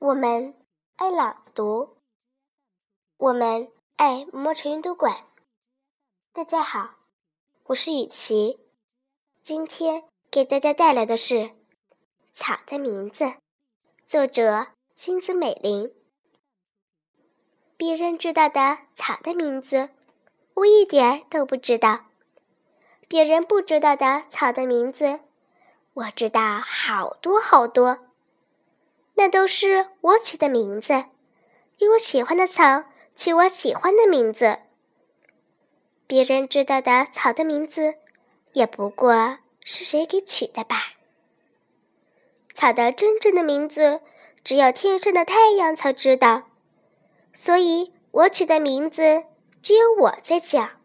我们爱朗读，我们爱摸城阅读馆。大家好，我是雨琪，今天给大家带来的是《草的名字》，作者金子美玲。别人知道的草的名字，我一点儿都不知道；别人不知道的草的名字，我知道好多好多。那都是我取的名字，给我喜欢的草取我喜欢的名字。别人知道的草的名字，也不过是谁给取的吧？草的真正的名字，只有天上的太阳才知道，所以我取的名字只有我在叫。